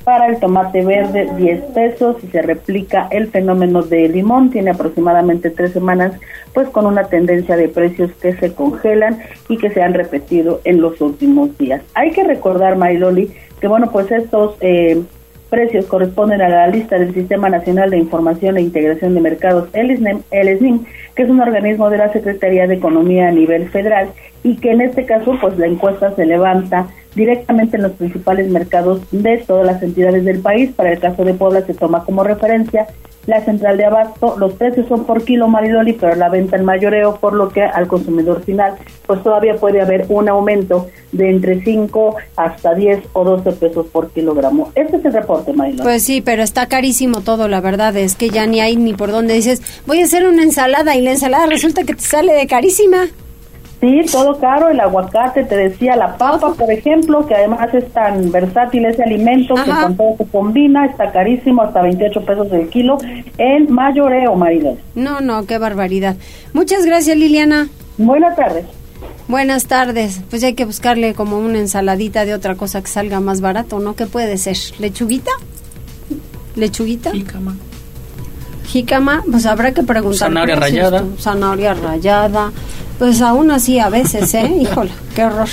para el tomate verde 10 pesos y se replica el fenómeno de limón, tiene aproximadamente tres semanas pues con una tendencia de precios que se congelan y que se han repetido en los últimos días. Hay que recordar, Mariloli, que bueno pues estos eh, precios corresponden a la lista del Sistema Nacional de Información e Integración de Mercados, el SNIM, que es un organismo de la Secretaría de Economía a nivel federal y que en este caso pues la encuesta se levanta directamente en los principales mercados de todas las entidades del país. Para el caso de Puebla se toma como referencia la central de abasto. Los precios son por kilo Mariloli, pero la venta en mayoreo, por lo que al consumidor final pues todavía puede haber un aumento de entre 5 hasta 10 o 12 pesos por kilogramo. Este es el reporte, Mariloli. Pues sí, pero está carísimo todo, la verdad es que ya ni hay ni por dónde dices, voy a hacer una ensalada y la ensalada resulta que te sale de carísima. Sí, todo caro, el aguacate, te decía, la papa, por ejemplo, que además es tan versátil ese alimento que con todo se combina, está carísimo, hasta 28 pesos el kilo, en mayoreo, Marilena. No, no, qué barbaridad. Muchas gracias, Liliana. Buenas tardes. Buenas tardes. Pues hay que buscarle como una ensaladita de otra cosa que salga más barato, ¿no? ¿Qué puede ser? ¿Lechuguita? ¿Lechuguita? Jícama. Jícama, pues habrá que preguntar. Zanahoria rallada. Zanahoria rallada. Pues aún así a veces, ¿eh? Híjole, qué horror.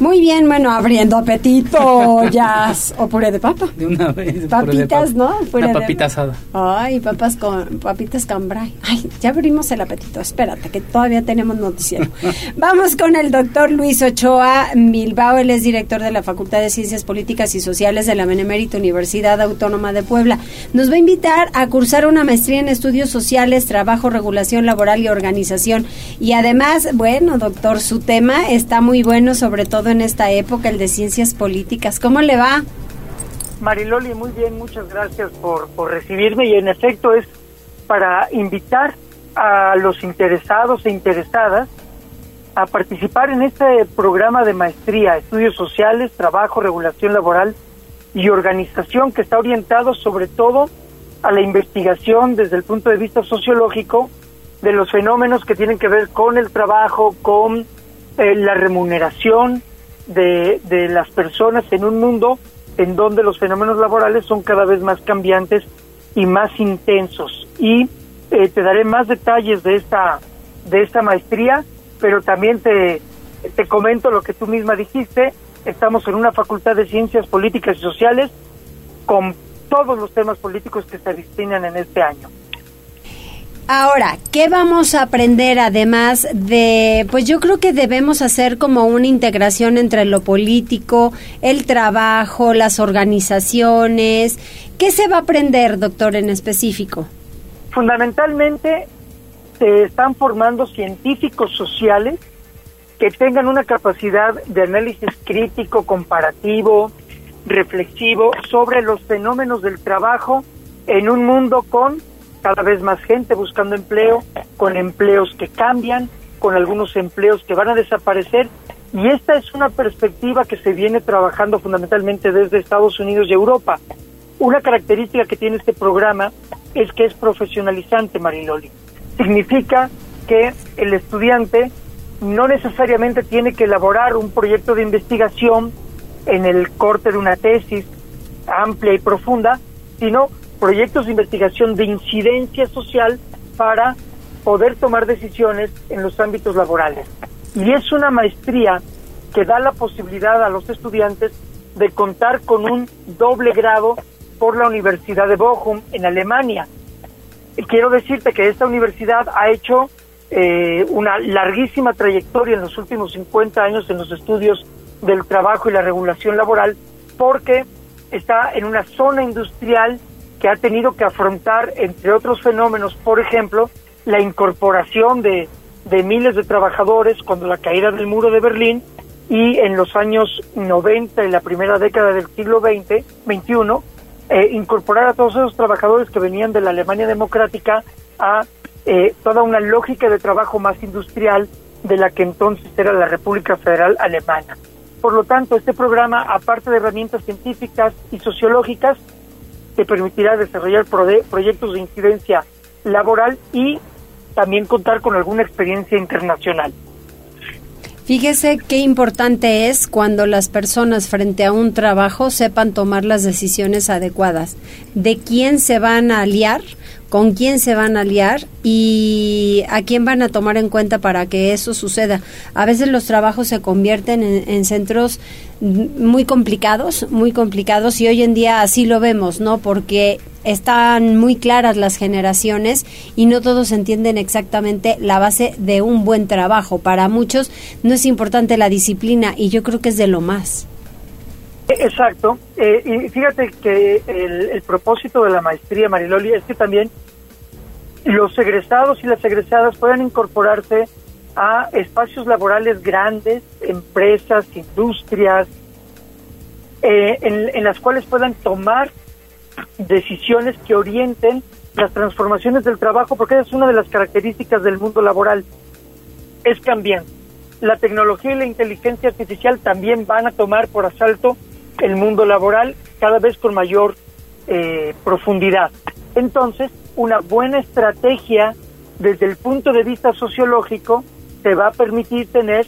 Muy bien, bueno, abriendo apetito, ya. O puré de papa. De una vez. Papitas, ¿no? una papita asada. Ay, papas con, papitas cambray. Ay, ya abrimos el apetito. Espérate, que todavía tenemos noticiero. Vamos con el doctor Luis Ochoa Milbao. Él es director de la Facultad de Ciencias Políticas y Sociales de la Benemérita Universidad Autónoma de Puebla. Nos va a invitar a cursar una maestría en estudios sociales, trabajo, regulación laboral y organización. Y además, bueno, doctor, su tema está muy bueno, sobre todo en esta época, el de ciencias políticas. ¿Cómo le va? Mariloli, muy bien, muchas gracias por, por recibirme y en efecto es para invitar a los interesados e interesadas a participar en este programa de maestría, estudios sociales, trabajo, regulación laboral y organización que está orientado sobre todo a la investigación desde el punto de vista sociológico de los fenómenos que tienen que ver con el trabajo, con eh, la remuneración de, de las personas en un mundo en donde los fenómenos laborales son cada vez más cambiantes y más intensos. Y eh, te daré más detalles de esta, de esta maestría, pero también te, te comento lo que tú misma dijiste. Estamos en una facultad de ciencias políticas y sociales con todos los temas políticos que se destinan en este año. Ahora, ¿qué vamos a aprender además de, pues yo creo que debemos hacer como una integración entre lo político, el trabajo, las organizaciones? ¿Qué se va a aprender, doctor, en específico? Fundamentalmente se están formando científicos sociales que tengan una capacidad de análisis crítico, comparativo, reflexivo sobre los fenómenos del trabajo en un mundo con cada vez más gente buscando empleo, con empleos que cambian, con algunos empleos que van a desaparecer. Y esta es una perspectiva que se viene trabajando fundamentalmente desde Estados Unidos y Europa. Una característica que tiene este programa es que es profesionalizante, Mariloli. Significa que el estudiante no necesariamente tiene que elaborar un proyecto de investigación en el corte de una tesis amplia y profunda, sino proyectos de investigación de incidencia social para poder tomar decisiones en los ámbitos laborales. Y es una maestría que da la posibilidad a los estudiantes de contar con un doble grado por la Universidad de Bochum en Alemania. Quiero decirte que esta universidad ha hecho eh, una larguísima trayectoria en los últimos 50 años en los estudios del trabajo y la regulación laboral porque está en una zona industrial que ha tenido que afrontar, entre otros fenómenos, por ejemplo, la incorporación de, miles de trabajadores cuando la caída del muro de Berlín y en los años 90, en la primera década del siglo XX, 21, eh, incorporar a todos esos trabajadores que venían de la Alemania democrática a eh, toda una lógica de trabajo más industrial de la que entonces era la República Federal Alemana. Por lo tanto, este programa, aparte de herramientas científicas y sociológicas, te permitirá desarrollar proyectos de incidencia laboral y también contar con alguna experiencia internacional. Fíjese qué importante es cuando las personas frente a un trabajo sepan tomar las decisiones adecuadas, de quién se van a aliar, con quién se van a aliar y a quién van a tomar en cuenta para que eso suceda. A veces los trabajos se convierten en, en centros muy complicados, muy complicados y hoy en día así lo vemos, ¿no? Porque están muy claras las generaciones y no todos entienden exactamente la base de un buen trabajo. Para muchos no es importante la disciplina y yo creo que es de lo más. Exacto. Eh, y fíjate que el, propósito de la maestría, Mariloli, es que también los egresados y las egresadas puedan incorporarse a espacios laborales grandes, empresas, industrias, eh, en, las cuales puedan tomar decisiones que orienten las transformaciones del trabajo, porque es una de las características del mundo laboral. Es cambiante. La tecnología y la inteligencia artificial también van a tomar por asalto el mundo laboral cada vez con mayor eh, profundidad. Entonces, una buena estrategia desde el punto de vista sociológico te va a permitir tener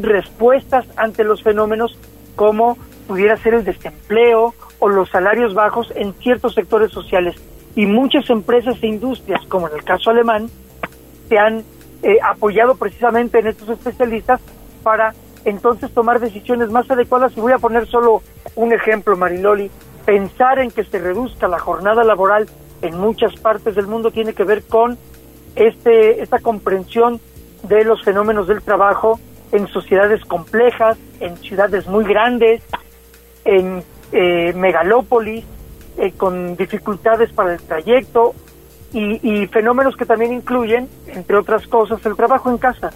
respuestas ante los fenómenos como pudiera ser el desempleo o los salarios bajos en ciertos sectores sociales. Y muchas empresas e industrias, como en el caso alemán, se han eh, apoyado precisamente en estos especialistas para entonces tomar decisiones más adecuadas. Y voy a poner solo un ejemplo, Mariloli. Pensar en que se reduzca la jornada laboral en muchas partes del mundo tiene que ver con este, esta comprensión de los fenómenos del trabajo en sociedades complejas, en ciudades muy grandes, en eh, megalópolis, eh, con dificultades para el trayecto y, y, fenómenos que también incluyen, entre otras cosas, el trabajo en casa.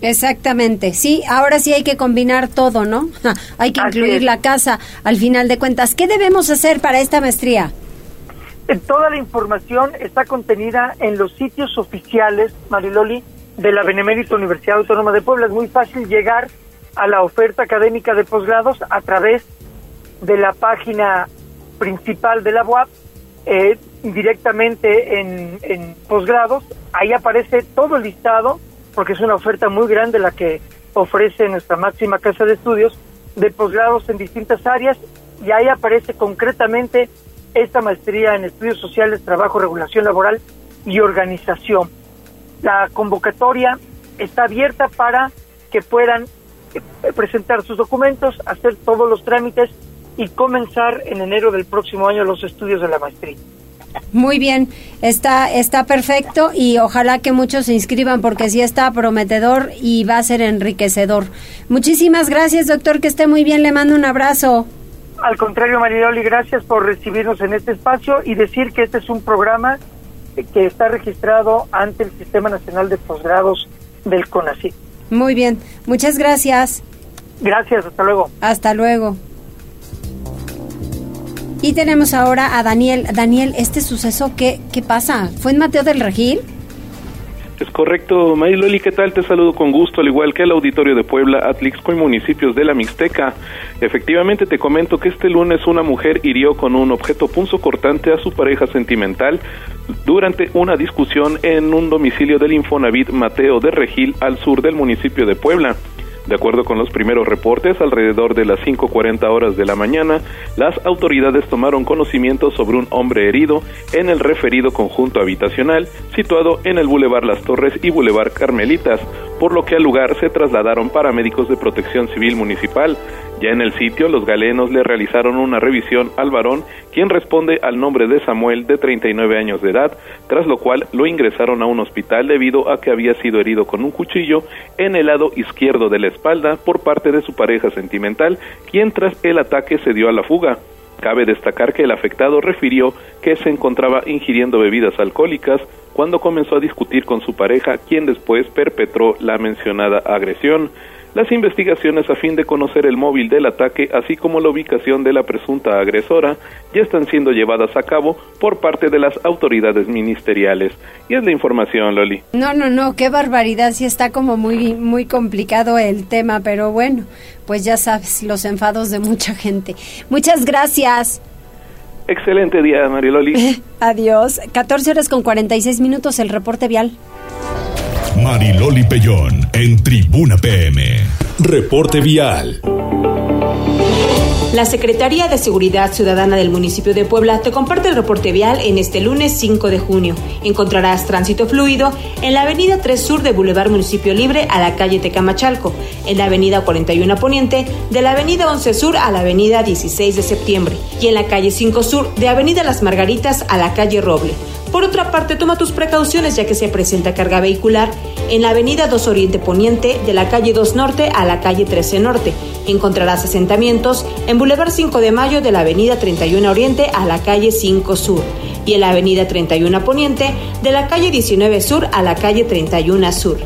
Exactamente, sí, ahora sí hay que combinar todo, ¿no? hay que incluir la casa al final de cuentas. ¿Qué debemos hacer para esta maestría? Eh, toda la información está contenida en los sitios oficiales, Mariloli, de la Benemérita Universidad Autónoma de Puebla. Es muy fácil llegar a la oferta académica de posgrados a través de la página principal de la UAP, eh, directamente en, en posgrados. Ahí aparece todo el listado porque es una oferta muy grande la que ofrece nuestra máxima casa de estudios de posgrados en distintas áreas y ahí aparece concretamente esta maestría en estudios sociales, trabajo, regulación laboral y organización. La convocatoria está abierta para que puedan eh, presentar sus documentos, hacer todos los trámites y comenzar en enero del próximo año los estudios de la maestría. Muy bien, está, está perfecto y ojalá que muchos se inscriban porque sí está prometedor y va a ser enriquecedor. Muchísimas gracias, doctor, que esté muy bien, le mando un abrazo. Al contrario, Mariloli, gracias por recibirnos en este espacio y decir que este es un programa que está registrado ante el Sistema Nacional de Posgrados del CONACYT. Muy bien, muchas gracias. Gracias, hasta luego. Hasta luego. Y tenemos ahora a Daniel. Daniel, este suceso, ¿qué, qué pasa? ¿Fue en Mateo del Regil? Es correcto, Mayloli, ¿qué tal? Te saludo con gusto, al igual que el auditorio de Puebla, Atlixco y municipios de la Mixteca. Efectivamente, te comento que este lunes una mujer hirió con un objeto punzocortante a su pareja sentimental durante una discusión en un domicilio del Infonavit Mateo de Regil, al sur del municipio de Puebla. De acuerdo con los primeros reportes, alrededor de las 5.40 horas de la mañana, las autoridades tomaron conocimiento sobre un hombre herido en el referido conjunto habitacional situado en el Boulevard Las Torres y Boulevard Carmelitas, por lo que al lugar se trasladaron paramédicos de protección civil municipal. Ya en el sitio, los galenos le realizaron una revisión al varón, quien responde al nombre de Samuel, de 39 años de edad, tras lo cual lo ingresaron a un hospital debido a que había sido herido con un cuchillo en el lado izquierdo de la espalda por parte de su pareja sentimental, quien tras el ataque se dio a la fuga. Cabe destacar que el afectado refirió que se encontraba ingiriendo bebidas alcohólicas cuando comenzó a discutir con su pareja, quien después perpetró la mencionada agresión las investigaciones a fin de conocer el móvil del ataque, así como la ubicación de la presunta agresora, ya están siendo llevadas a cabo por parte de las autoridades ministeriales. Y es la información, Loli. No, no, no, qué barbaridad, sí está como muy, muy complicado el tema, pero bueno, pues ya sabes, los enfados de mucha gente. Muchas gracias. Excelente día, Loli. Adiós. 14 horas con 46 minutos el reporte vial. Mariloli Pellón en Tribuna PM. Reporte vial. La Secretaría de Seguridad Ciudadana del municipio de Puebla te comparte el reporte vial en este lunes 5 de junio. Encontrarás tránsito fluido en la avenida 3 Sur de Boulevard Municipio Libre a la calle Tecamachalco, en la avenida 41 Poniente de la avenida 11 Sur a la avenida 16 de septiembre y en la calle 5 Sur de avenida Las Margaritas a la calle Roble. Por otra parte, toma tus precauciones ya que se presenta carga vehicular en la avenida 2 Oriente Poniente de la calle 2 Norte a la calle 13 Norte. Encontrarás asentamientos en Boulevard 5 de Mayo de la avenida 31 Oriente a la calle 5 Sur y en la avenida 31 Poniente de la calle 19 Sur a la calle 31 Sur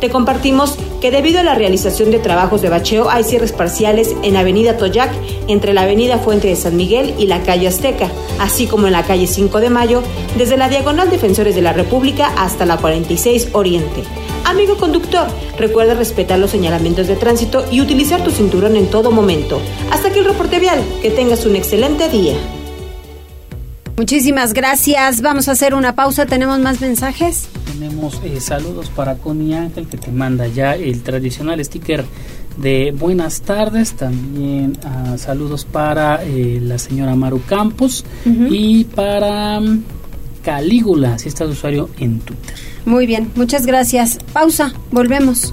te compartimos que debido a la realización de trabajos de bacheo hay cierres parciales en Avenida Toyac entre la Avenida Fuente de San Miguel y la calle Azteca, así como en la calle 5 de Mayo, desde la Diagonal Defensores de la República hasta la 46 Oriente. Amigo conductor, recuerda respetar los señalamientos de tránsito y utilizar tu cinturón en todo momento. Hasta aquí el reporte vial. Que tengas un excelente día. Muchísimas gracias. Vamos a hacer una pausa. ¿Tenemos más mensajes? Tenemos eh, saludos para Connie Ángel que te manda ya el tradicional sticker de buenas tardes. También ah, saludos para eh, la señora Maru Campos y para mm, Calígula, si está de usuario en Twitter. Muy bien, muchas gracias. Pausa, volvemos.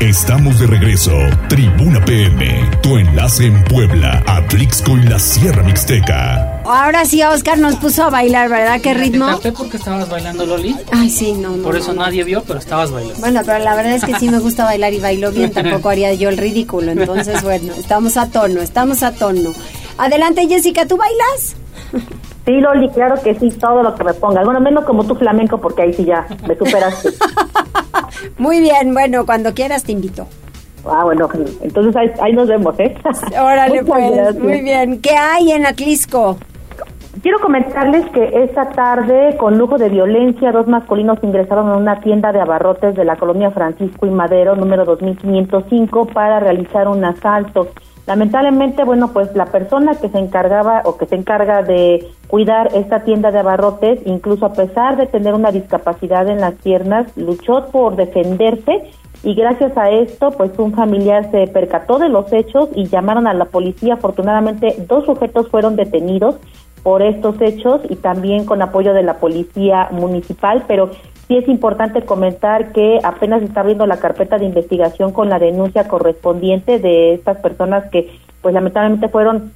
Estamos de regreso. Tribuna PM, tu enlace en Puebla, Atlixco y la Sierra Mixteca. Ahora sí, Oscar nos puso a bailar, ¿verdad? ¿Qué ritmo? ¿Te porque estabas bailando, Loli? Ay, sí, no, no. Por eso nadie vio, pero estabas bailando. Bueno, pero la verdad es que sí me gusta bailar y bailo bien. Tampoco haría yo el ridículo. Entonces, bueno, estamos a tono, estamos a tono. Adelante, Jessica, ¿tú bailas? Sí, Loli, claro que sí, todo lo que me ponga. Bueno, menos como tú flamenco, porque ahí sí ya me superaste. Muy bien, bueno, cuando quieras te invito. Ah, bueno, entonces ahí, nos vemos, ¿eh? Órale, pues, muy bien. ¿Qué hay en Atlisco? Quiero comentarles que esta tarde, con lujo de violencia, dos masculinos ingresaron a una tienda de abarrotes de la colonia Francisco y Madero, número 2505, para realizar un asalto. Lamentablemente, bueno, pues la persona que se encargaba o que se encarga de cuidar esta tienda de abarrotes, incluso a pesar de tener una discapacidad en las piernas, luchó por defenderse y gracias a esto, pues un familiar se percató de los hechos y llamaron a la policía. Afortunadamente, dos sujetos fueron detenidos por estos hechos y también con apoyo de la policía municipal, pero Sí es importante comentar que apenas está abriendo la carpeta de investigación con la denuncia correspondiente de estas personas que pues lamentablemente fueron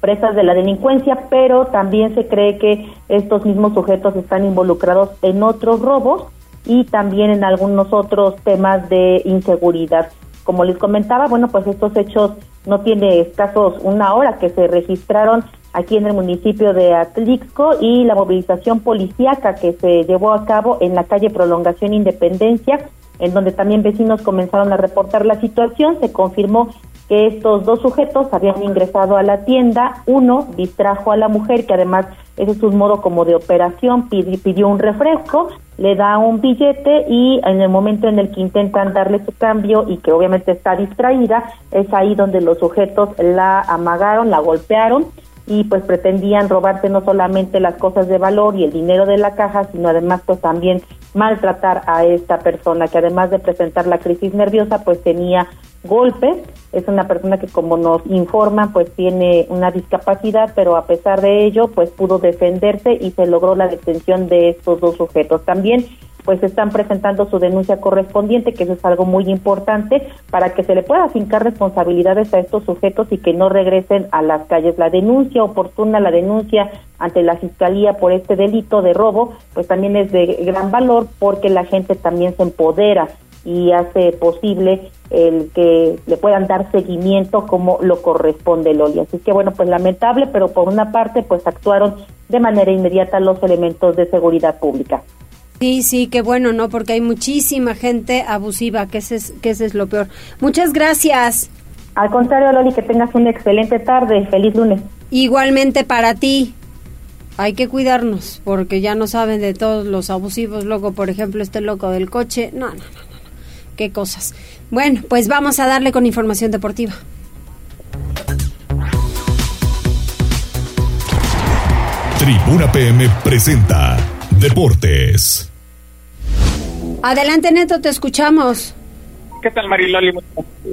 presas de la delincuencia, pero también se cree que estos mismos sujetos están involucrados en otros robos y también en algunos otros temas de inseguridad. Como les comentaba, bueno, pues estos hechos no tiene escasos una hora que se registraron aquí en el municipio de Atlixco y la movilización policíaca que se llevó a cabo en la calle Prolongación Independencia, en donde también vecinos comenzaron a reportar la situación. Se confirmó que estos dos sujetos habían ingresado a la tienda. Uno distrajo a la mujer, que además ese es un modo como de operación, pidió, un refresco, le da un billete y en el momento en el que intentan darle su cambio y que obviamente está distraída, es ahí donde los sujetos la amagaron, la golpearon y pues pretendían robarse no solamente las cosas de valor y el dinero de la caja, sino además pues también maltratar a esta persona que además de presentar la crisis nerviosa pues tenía golpes, es una persona que como nos informa pues tiene una discapacidad, pero a pesar de ello pues pudo defenderse y se logró la detención de estos dos sujetos. También pues están presentando su denuncia correspondiente, que eso es algo muy importante, para que se le pueda fincar responsabilidades a estos sujetos y que no regresen a las calles. La denuncia oportuna, la denuncia ante la Fiscalía por este delito de robo, pues también es de gran valor porque la gente también se empodera y hace posible el que le puedan dar seguimiento como lo corresponde Loli. Así que bueno, pues lamentable, pero por una parte pues actuaron de manera inmediata los elementos de seguridad pública. Sí, sí, qué bueno, ¿no? Porque hay muchísima gente abusiva, que ese es, que ese es lo peor. Muchas gracias. Al contrario, Loli, que tengas una excelente tarde. Feliz lunes. Igualmente para ti. Hay que cuidarnos, porque ya no saben de todos los abusivos. Luego, por ejemplo, este loco del coche. No, no, no, no. Qué cosas. Bueno, pues vamos a darle con información deportiva. Tribuna PM presenta Deportes. Adelante, Neto, te escuchamos. ¿Qué tal, Mariloli?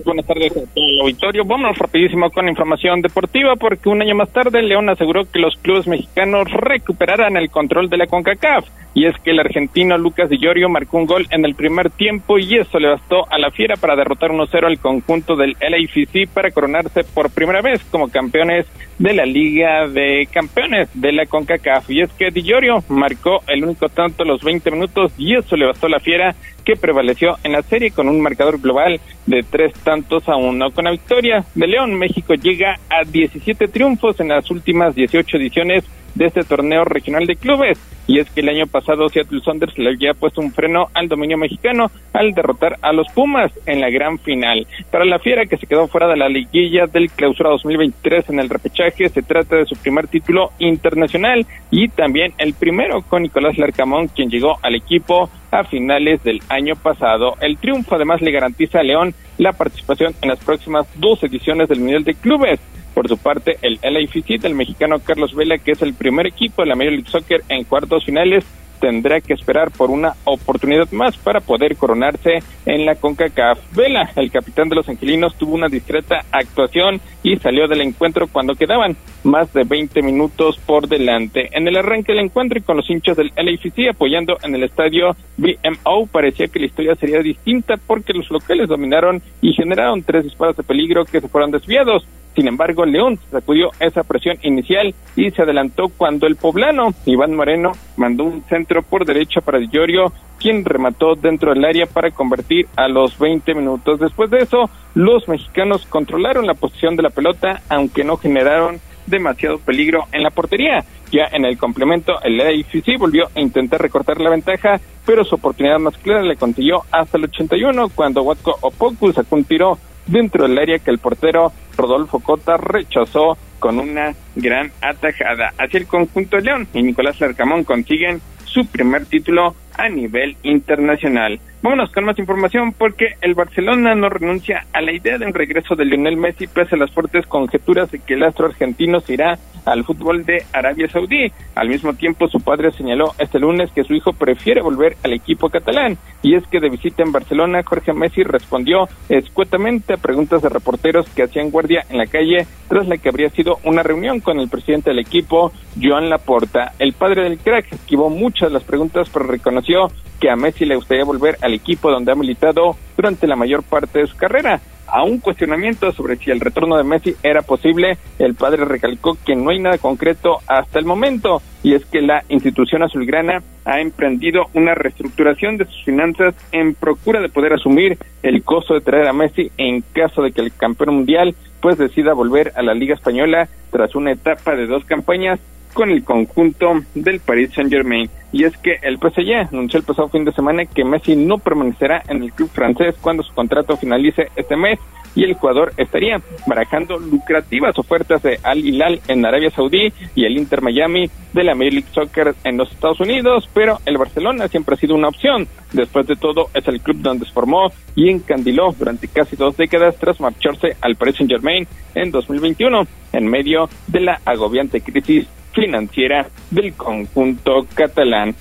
Buenas tardes a todo el auditorio. Vámonos rapidísimo con información deportiva porque un año más tarde León aseguró que los clubes mexicanos recuperarán el control de la CONCACAF. Y es que el argentino Lucas Di Llorio marcó un gol en el primer tiempo y eso le bastó a la Fiera para derrotar 1-0 al conjunto del LAFC para coronarse por primera vez como campeones de la Liga de Campeones de la CONCACAF. Y es que Di Llorio marcó el único tanto a los 20 minutos y eso le bastó a la Fiera que prevaleció en la serie con un marcador global de tres tantos a uno. Con la victoria de León, México llega a 17 triunfos en las últimas 18 ediciones de este torneo regional de clubes. Y es que el año pasado Seattle Saunders le había puesto un freno al dominio mexicano al derrotar a los Pumas en la gran final. Para la Fiera que se quedó fuera de la liguilla del clausura 2023 en el repechaje, se trata de su primer título internacional y también el primero con Nicolás Larcamón, quien llegó al equipo a finales del año pasado. El triunfo además le garantiza a León la participación en las próximas dos ediciones del Mundial de Clubes. Por su parte, el LAFC del mexicano Carlos Vela, que es el primer equipo de la Major League Soccer en cuartos finales, tendrá que esperar por una oportunidad más para poder coronarse en la CONCACAF. Vela, el capitán de los angelinos, tuvo una discreta actuación y salió del encuentro cuando quedaban más de 20 minutos por delante. En el arranque del encuentro y con los hinchas del LAFC apoyando en el estadio BMO, parecía que la historia sería distinta porque los locales dominaron y generaron tres disparos de peligro que se fueron desviados. Sin embargo, León sacudió esa presión inicial y se adelantó cuando el poblano Iván Moreno mandó un centro por derecha para Dillorio, quien remató dentro del área para convertir a los 20 minutos. Después de eso, los mexicanos controlaron la posición de la pelota, aunque no generaron demasiado peligro en la portería. Ya en el complemento, el AFC volvió a intentar recortar la ventaja, pero su oportunidad más clara le consiguió hasta el 81 cuando Watco Opoku sacó un tiro dentro del área que el portero Rodolfo Cota rechazó con una gran atajada. Así el conjunto León y Nicolás Larcamón consiguen su primer título a nivel internacional. Vámonos con más información porque el Barcelona no renuncia a la idea de un regreso de Lionel Messi pese a las fuertes conjeturas de que el astro argentino se irá al fútbol de Arabia Saudí. Al mismo tiempo, su padre señaló este lunes que su hijo prefiere volver al equipo catalán y es que de visita en Barcelona, Jorge Messi respondió escuetamente a preguntas de reporteros que hacían guardia en la calle tras la que habría sido una reunión con el presidente del equipo, Joan Laporta. El padre del crack esquivó muchas de las preguntas pero reconoció que a Messi le gustaría volver al equipo donde ha militado durante la mayor parte de su carrera. A un cuestionamiento sobre si el retorno de Messi era posible, el padre recalcó que no hay nada concreto hasta el momento, y es que la institución azulgrana ha emprendido una reestructuración de sus finanzas en procura de poder asumir el costo de traer a Messi en caso de que el campeón mundial pues decida volver a la Liga Española tras una etapa de dos campañas con el conjunto del Paris Saint-Germain. Y es que el PSG anunció el pasado fin de semana que Messi no permanecerá en el club francés cuando su contrato finalice este mes y el jugador estaría barajando lucrativas ofertas de Al Hilal en Arabia Saudí y el Inter Miami de la Major League Soccer en los Estados Unidos, pero el Barcelona siempre ha sido una opción. Después de todo, es el club donde se formó y encandiló durante casi dos décadas tras marcharse al Paris Saint-Germain en 2021, en medio de la agobiante crisis financiera del conjunto catalán.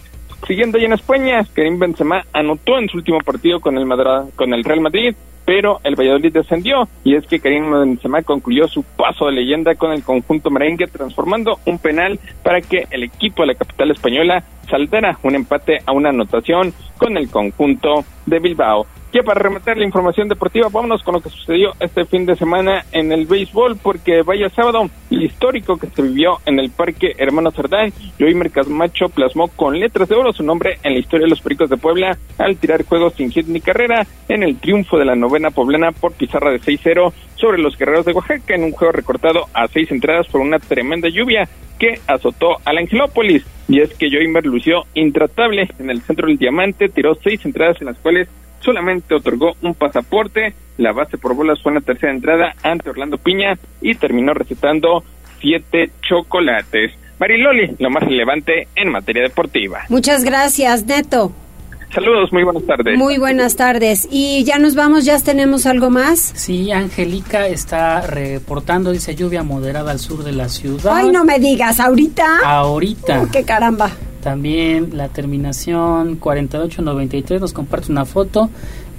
Siguiendo ahí en España, Karim Benzema anotó en su último partido con el, con el Real Madrid, pero el Valladolid descendió y es que Karim Benzema concluyó su paso de leyenda con el conjunto merengue transformando un penal para que el equipo de la capital española saldara un empate a una anotación con el conjunto de Bilbao. Ya para rematar la información deportiva, vámonos con lo que sucedió este fin de semana en el béisbol, porque vaya sábado, el histórico que se vivió en el Parque Hermano Cerdán, Joey Camacho plasmó con letras de oro su nombre en la historia de los Pericos de Puebla al tirar juegos sin hit ni carrera en el triunfo de la novena poblana por pizarra de 6-0 sobre los Guerreros de Oaxaca en un juego recortado a seis entradas por una tremenda lluvia que azotó al Angelópolis. Y es que Joymer lució intratable en el centro del diamante, tiró seis entradas en las cuales solamente otorgó un pasaporte. La base por bolas fue en la tercera entrada ante Orlando Piña y terminó recetando siete chocolates. Mariloli, lo más relevante en materia deportiva. Muchas gracias, Neto. Saludos, muy buenas tardes. Muy buenas tardes. Y ya nos vamos, ya tenemos algo más. Sí, Angélica está reportando, dice lluvia moderada al sur de la ciudad. Ay, no me digas, ¿ahorita? Ahorita. qué caramba. También la terminación 4893 nos comparte una foto.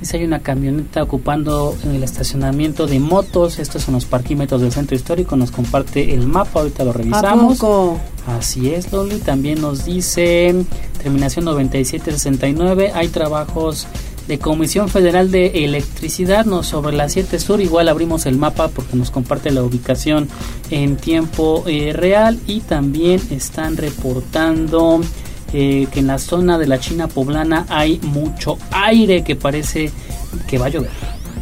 Dice hay una camioneta ocupando el estacionamiento de motos. Estos son los parquímetros del centro histórico. Nos comparte el mapa. Ahorita lo revisamos. Así es, Loli. También nos dice terminación 9769. Hay trabajos de Comisión Federal de Electricidad no, sobre la 7 Sur. Igual abrimos el mapa porque nos comparte la ubicación en tiempo eh, real y también están reportando eh, que en la zona de la China poblana hay mucho aire que parece que va a llover.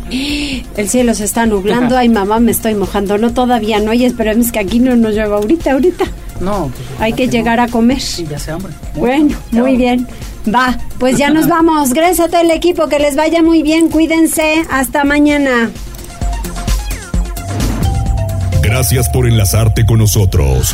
El cielo se está nublando, ay mamá me estoy mojando, no todavía no, y esperemos que aquí no nos llueva ahorita, ahorita. No, pues, hay que llegar a comer. Sí, ya sea hombre. bueno, muy bien. Va, pues ya nos vamos. Gracias a todo el equipo, que les vaya muy bien, cuídense, hasta mañana. Gracias por enlazarte con nosotros.